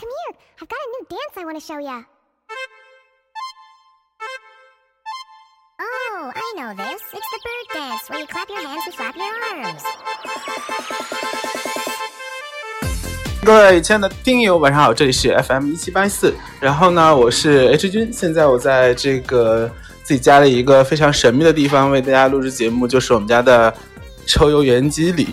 come here. I've got a new dance I want to show you. Oh, I know this. It's the bird dance where you clap your hands and flap your arms. 各位亲爱的听友，晚上好，这里是 FM 一七八四。然后呢，我是 H 君，现在我在这个自己家的一个非常神秘的地方为大家录制节目，就是我们家的抽油烟机里。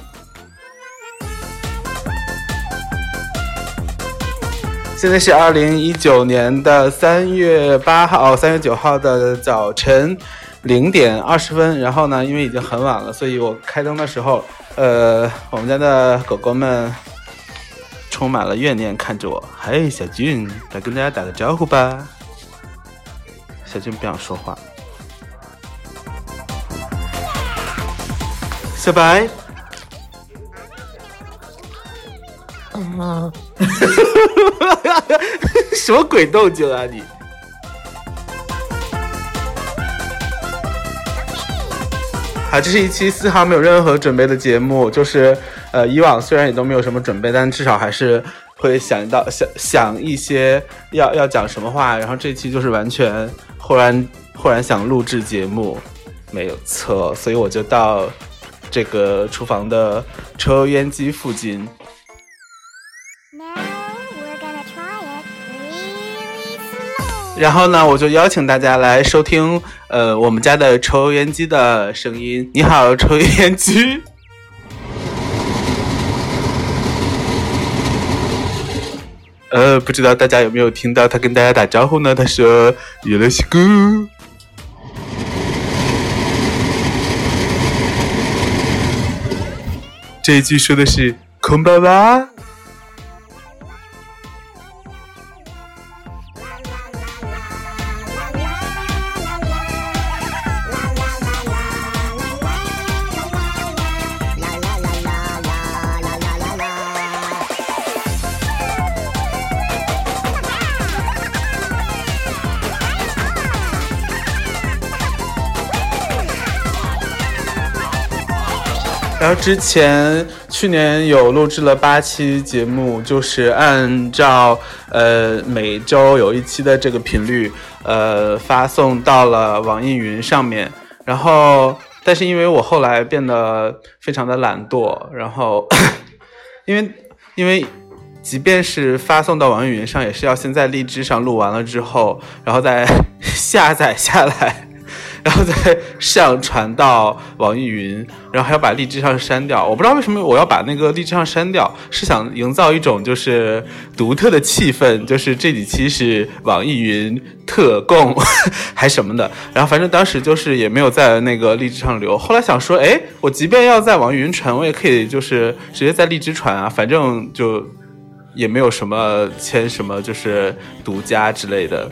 现在是二零一九年的三月八号、三月九号的早晨零点二十分。然后呢，因为已经很晚了，所以我开灯的时候，呃，我们家的狗狗们充满了怨念看着我。嘿，小俊，来跟大家打个招呼吧。小俊不想说话。小白。什么鬼动静啊你！好，这是一期丝毫没有任何准备的节目，就是呃，以往虽然也都没有什么准备，但至少还是会想到想想一些要要讲什么话，然后这期就是完全忽然忽然想录制节目，没有错，所以我就到这个厨房的抽油烟机附近。然后呢，我就邀请大家来收听，呃，我们家的抽油烟机的声音。你好，抽油烟机。呃，不知道大家有没有听到他跟大家打招呼呢？他说“有了西姑”。这一句说的是“空巴巴”。之前去年有录制了八期节目，就是按照呃每周有一期的这个频率，呃发送到了网易云上面。然后，但是因为我后来变得非常的懒惰，然后 因为因为即便是发送到网易云上，也是要先在荔枝上录完了之后，然后再 下载下来。然后再上传到网易云，然后还要把荔枝上删掉。我不知道为什么我要把那个荔枝上删掉，是想营造一种就是独特的气氛，就是这几期是网易云特供 还什么的。然后反正当时就是也没有在那个荔枝上留。后来想说，哎，我即便要在网易云传，我也可以就是直接在荔枝传啊，反正就也没有什么签什么就是独家之类的。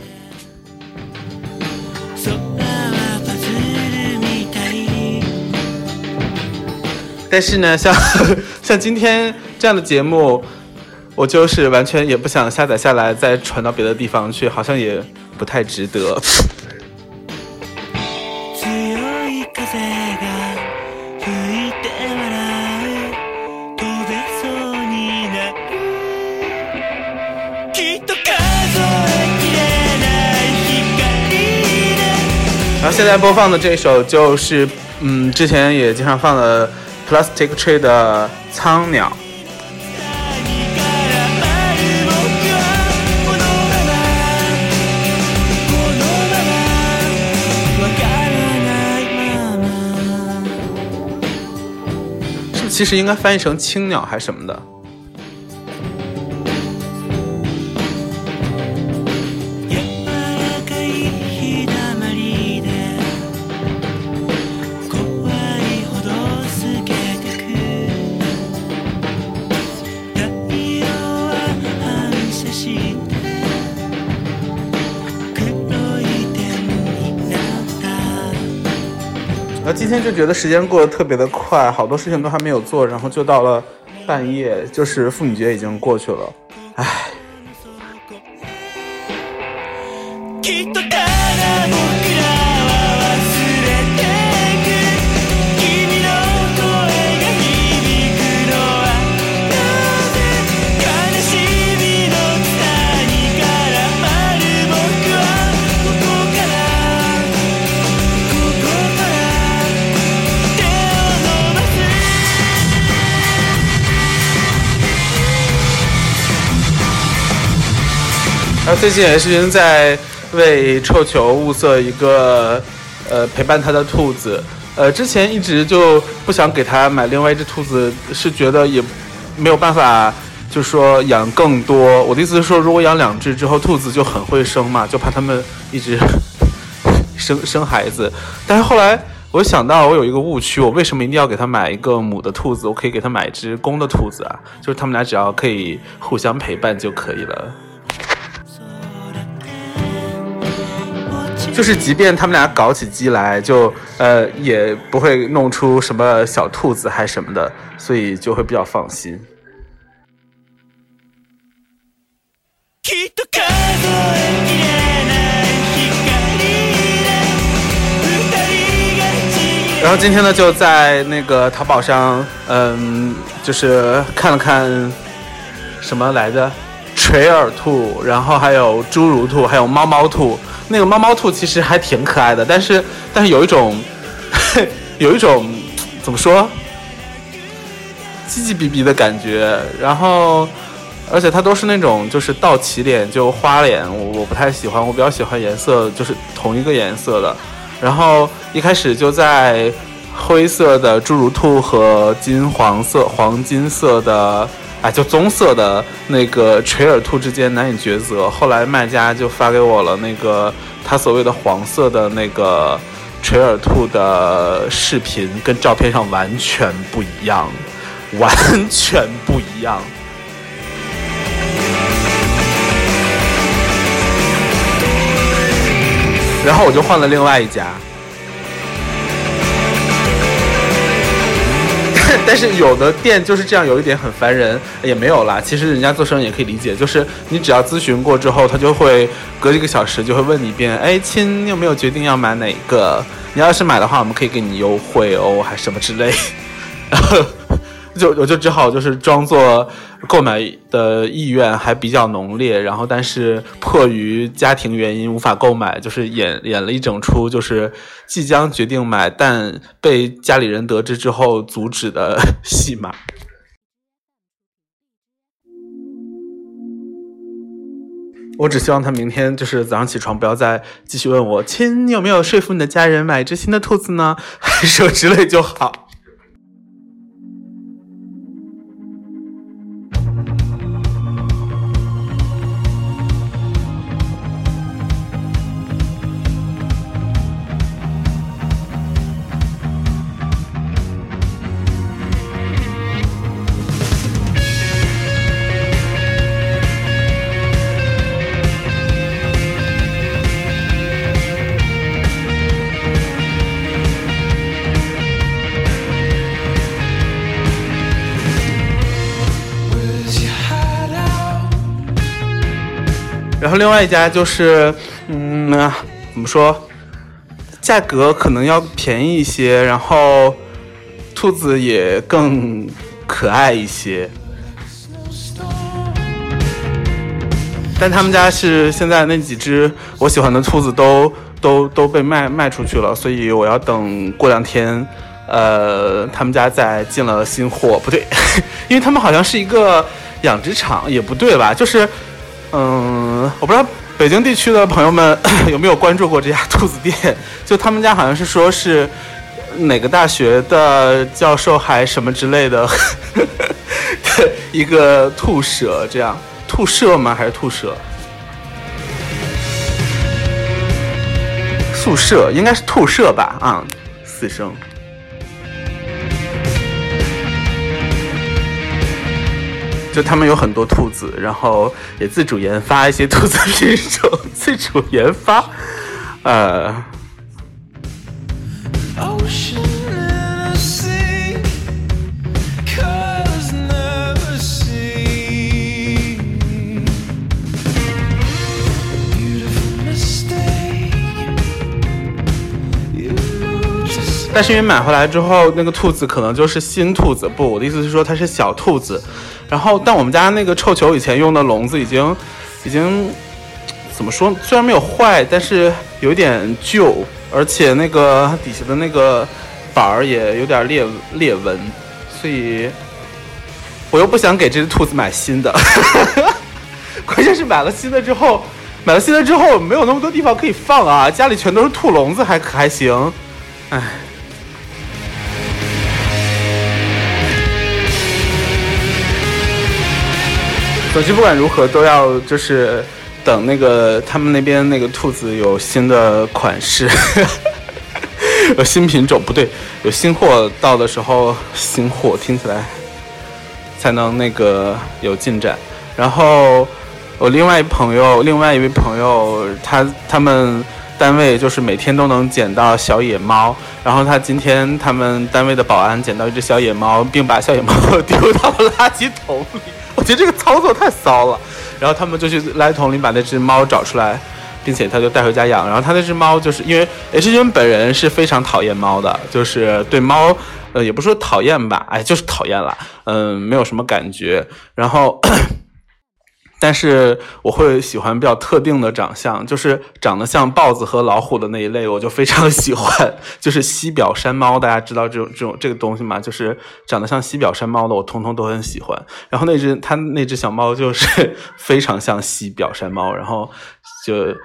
但是呢，像像今天这样的节目，我就是完全也不想下载下来再传到别的地方去，好像也不太值得。強い風が吹いて笑う飛べそうになるきっと数えきれない光で然后现在播放的这首就是，嗯，之前也经常放的 Plastic Tree 的《苍鸟》。何から舞う僕はこのままこのままわからないまま是不是其实应该翻译成青鸟还是什么的？ 今天就觉得时间过得特别的快，好多事情都还没有做，然后就到了半夜，就是妇女节已经过去了，唉。然后最近也是在为臭球物色一个呃陪伴他的兔子。呃，之前一直就不想给他买另外一只兔子，是觉得也没有办法，就说养更多。我的意思是说，如果养两只之后，兔子就很会生嘛，就怕它们一直 生生孩子。但是后来我想到，我有一个误区，我为什么一定要给他买一个母的兔子？我可以给他买一只公的兔子啊，就是他们俩只要可以互相陪伴就可以了。就是即便他们俩搞起鸡来，就呃也不会弄出什么小兔子还什么的，所以就会比较放心。きっと数えきれない光で二人が散り然后今天呢，就在那个淘宝上，嗯，就是看了看什么来着，垂耳兔，然后还有侏儒兔，还有猫猫兔。 那个猫猫兔其实还挺可爱的，但是但是有一种 有一种怎么说，唧唧哔哔的感觉。然后而且它都是那种就是倒起脸，就花脸，我我不太喜欢，我比较喜欢颜色就是同一个颜色的。然后一开始就在灰色的侏儒兔和金黄色、黄金色的，哎，就棕色的那个垂耳兔之间难以抉择。后来卖家就发给我了那个他所谓的黄色的那个垂耳兔的视频，跟照片上完全不一样，完全不一样。然后我就换了另外一家。但是有的店就是这样，有一点很烦人，也没有啦。其实人家做生意也可以理解，就是你只要咨询过之后，他就会隔一个小时就会问你一遍，哎，亲，你有没有决定要买哪个？你要是买的话，我们可以给你优惠哦，还什么之类。然后就我就只好就是装作购买的意愿还比较浓烈，然后但是迫于家庭原因无法购买，就是演演了一整出就是即将决定买，但被家里人得知之后阻止的 戏码。我只希望他明天就是早上起床不要再继续问我亲，你有没有说服你的家人买一只新的兔子呢？还是之类就好。然后另外一家就是，嗯，怎么说，价格可能要便宜一些，然后兔子也更可爱一些。但他们家是现在那几只我喜欢的兔子都都都被卖卖出去了，所以我要等过两天，呃，他们家再进了新货，不对，因为他们好像是一个养殖场，也不对吧？就是，嗯，我不知道北京地区的朋友们 有没有关注过这家兔子店，就他们家好像是说是哪个大学的教授还什么之类的 一个兔舍，这样兔舍吗？还是兔舍？宿舍应该是兔舍吧？啊，四声。就他们有很多兔子，然后也自主研发一些兔子品种，自主研发，呃，但是因为买回来之后，那个兔子可能就是新兔子，不，我的意思是说它是小兔子。然后，但我们家那个臭球以前用的笼子已经，已经怎么说？虽然没有坏，但是有点旧，而且那个底下的那个板儿也有点裂裂纹，所以我又不想给这只兔子买新的。关键是买了新的之后，买了新的之后没有那么多地方可以放啊，家里全都是兔笼子，还还行。唉。总之不管如何都要就是等那个他们那边那个兔子有新的款式，有新品种不对，有新货到的时候，新货听起来才能那个有进展。然后我另外一朋友，另外一位朋友，他他们单位就是每天都能捡到小野猫，然后他今天他们单位的保安捡到一只小野猫，并把小野猫 丢到了垃圾桶里。我觉得这个操作太骚了。然后他们就去垃圾桶里把那只猫找出来，并且他就带回家养。然后他那只猫就是因为 H 君本人是非常讨厌猫的，就是对猫，呃，也不说讨厌吧，哎，就是讨厌了，嗯，没有什么感觉。然后。但是我会喜欢比较特定的长相，就是长得像豹子和老虎的那一类，我就非常喜欢。就是西表山猫，大家知道这种这种这个东西吗？就是长得像西表山猫的，我通通都很喜欢。然后那只它那只小猫就是 非常像西表山猫，然后就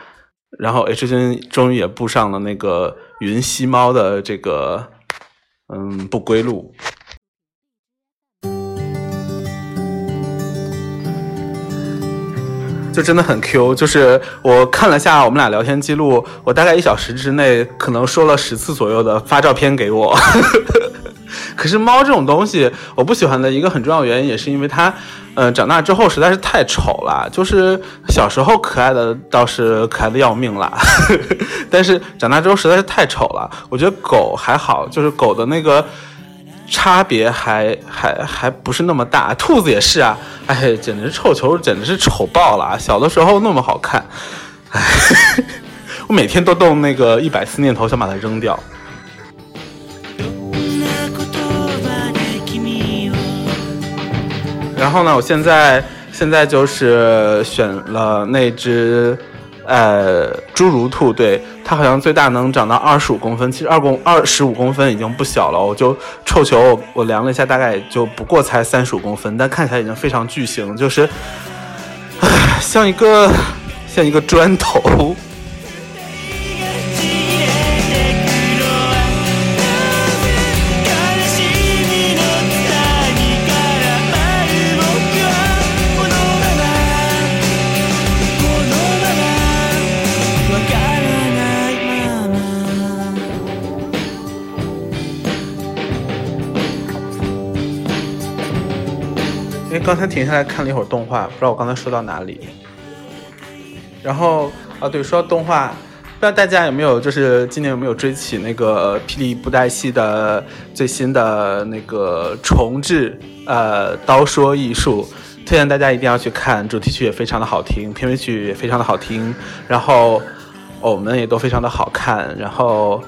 然后 H 君终于也步上了那个云西猫的这个嗯不归路。真的很 Q，就是我看了下我们俩聊天记录，我大概一小时之内可能说了十次左右的发照片给我。可是猫这种东西，我不喜欢的一个很重要原因，也是因为它，呃，长大之后实在是太丑了。就是小时候可爱的倒是可爱的要命啦，但是长大之后实在是太丑了。我觉得狗还好，就是狗的那个。差别还还还不是那么大，兔子也是啊，哎，简直臭球，简直是丑爆了啊！小的时候那么好看，哎，我每天都动那个一百次念头想把它扔掉。然后呢，我现在现在就是选了那只。呃，侏儒兔，对它好像最大能长到二十五公分，其实二公二十五公分已经不小了。我就臭球，我我量了一下，大概就不过才三十五公分，但看起来已经非常巨型，就是，像一个像一个砖头。刚才停下来看了一会儿动画，不知道我刚才说到哪里。然后啊，对，说到动画，不知道大家有没有就是今年有没有追起那个霹雳布袋戏的最新的那个重置呃刀说艺术，推荐大家一定要去看，主题曲也非常的好听，片尾曲也非常的好听，然后我们也都非常的好看，然后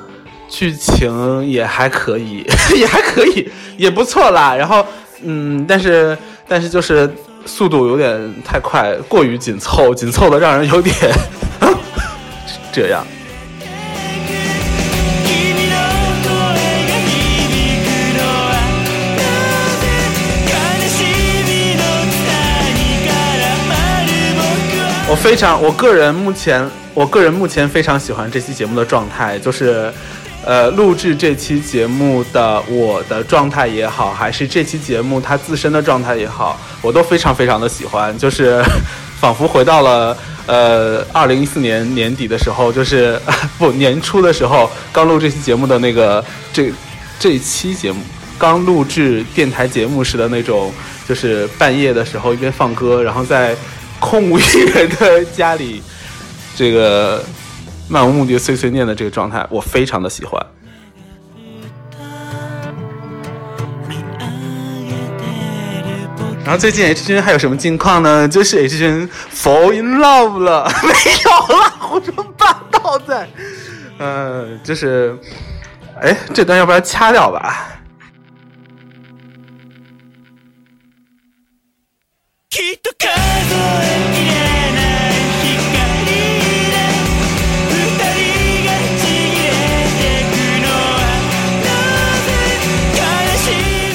剧情也还可以，也还可以，也不错啦。然后嗯，但是。但是就是速度有点太快，过于紧凑，紧凑的让人有点这样。我非常，我个人目前，我个人目前非常喜欢这期节目的状态，就是。呃，录制这期节目的我的状态也好，还是这期节目它自身的状态也好，我都非常非常的喜欢，就是 仿佛回到了呃二零一四年年底的时候，就是 不年初的时候刚录这期节目的那个这这期节目刚录制电台节目时的那种，就是半夜的时候一边放歌，然后在空无一人的家里这个。漫无目的碎碎念的这个状态，我非常的喜欢。然后最近 H 君还有什么近况呢？就是 H 君 fall in love 了，没有了，胡说八道在。嗯，就是，哎，这段要不要掐掉吧？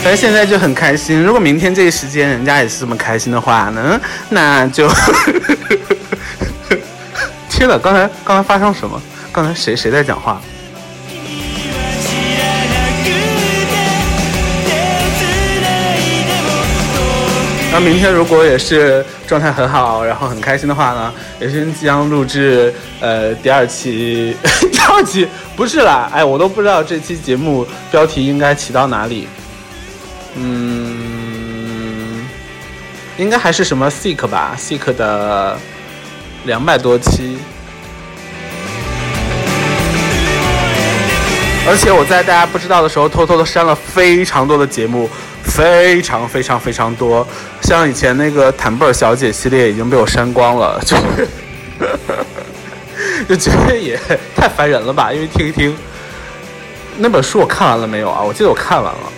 正现在就很开心。如果明天这个时间人家也是这么开心的话呢，那就 天呐，刚才刚才发生什么？刚才谁谁在讲话？知らなくて手つないでも遠く那明天如果也是状态很好，然后很开心的话呢，也是将录制呃第二期，第二期不是啦，哎，我都不知道这期节目标题应该起到哪里。 嗯，应该还是什么 Seek 吧，Seek 的两百多期。而且我在大家不知道的时候，偷偷的删了非常多的节目，非常非常非常多。像以前那个坦布尔小姐系列已经被我删光了，就是 就觉得也太烦人了吧？因为听一听那本书我看完了没有啊？我记得我看完了。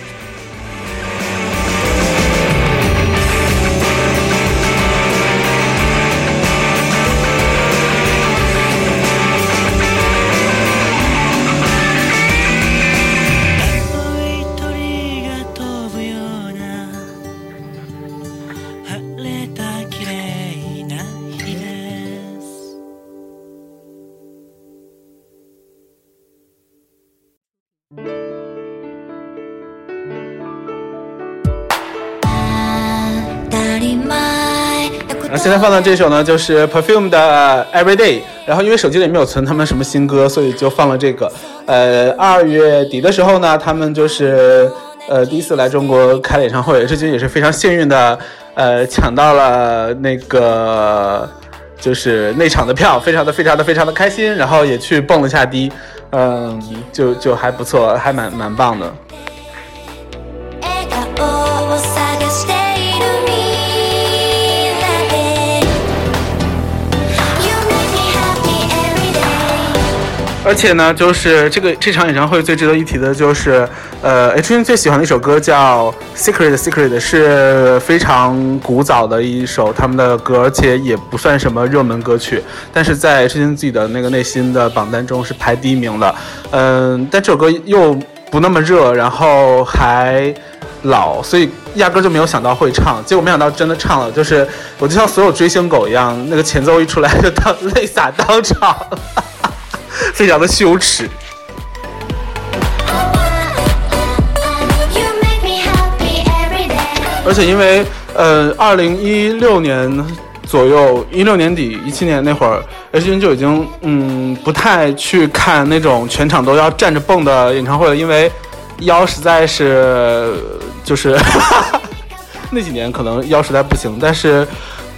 然后现在放的这首呢，就是 Perfume 的 Everyday。然后因为手机里没有存他们什么新歌，所以就放了这个。呃，二月底的时候呢，他们就是呃第一次来中国开了演唱会，至今也是非常幸运的，呃抢到了那个就是那场的票，非常的非常的非常的开心，然后也去蹦了下迪，嗯，就就还不错，还蛮蛮棒的。而且呢，就是这个这场演唱会最值得一提的就是，呃，H N 最喜欢的一首歌叫《Secret Secret》，是非常古早的一首他们的歌，而且也不算什么热门歌曲，但是在 H N 自己的那个内心的榜单中是排第一名的。嗯，但这首歌又不那么热，然后还老，所以压根就没有想到会唱，结果没想到真的唱了，就是我就像所有追星狗一样，那个前奏一出来就当泪洒当场。非常的羞耻。而且因为呃，二零一六年左右，一六年底、一七年那会儿，H 君就已经嗯不太去看那种全场都要站着蹦的演唱会了，因为腰实在是就是 那几年可能腰实在不行，但是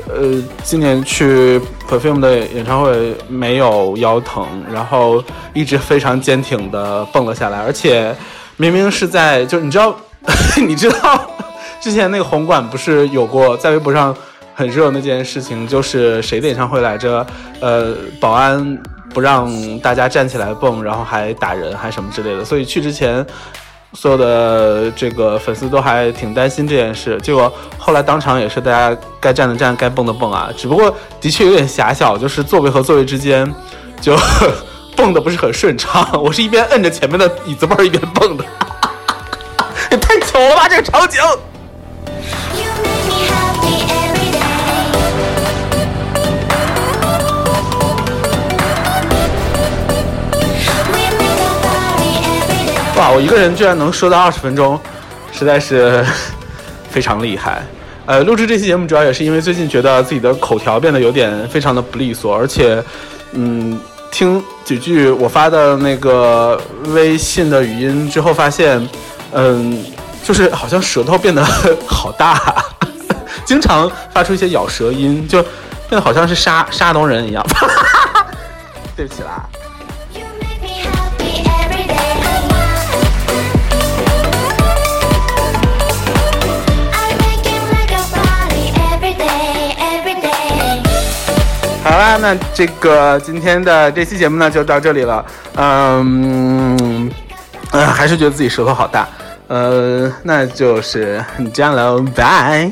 呃今年去 Perfume 的演唱会没有腰疼，然后一直非常坚挺的蹦了下来，而且明明是在就你知道 你知道。之前那个红馆不是有过在微博上很热那件事情，就是谁的演唱会来着？呃，保安不让大家站起来蹦，然后还打人，还什么之类的。所以去之前，所有的这个粉丝都还挺担心这件事。结果后来当场也是大家该站的站，该蹦的蹦啊。只不过的确有点狭小，就是座位和座位之间就蹦的不是很顺畅。我是一边摁着前面的椅子背儿一边蹦的，也太巧了吧这个场景！我一个人居然能说到二十分钟，实在是 非常厉害。呃，录制这期节目主要也是因为最近觉得自己的口条变得有点非常的不利索，而且，嗯，听几句我发的那个微信的语音之后，发现，嗯，就是好像舌头变得 好大，经常发出一些咬舌音，就变得好像是山山东人一样。对不起啦。那这个今天的这期节目呢就到这里了。嗯，呃，还是觉得自己舌头好大。呃，那就是这样喽，拜。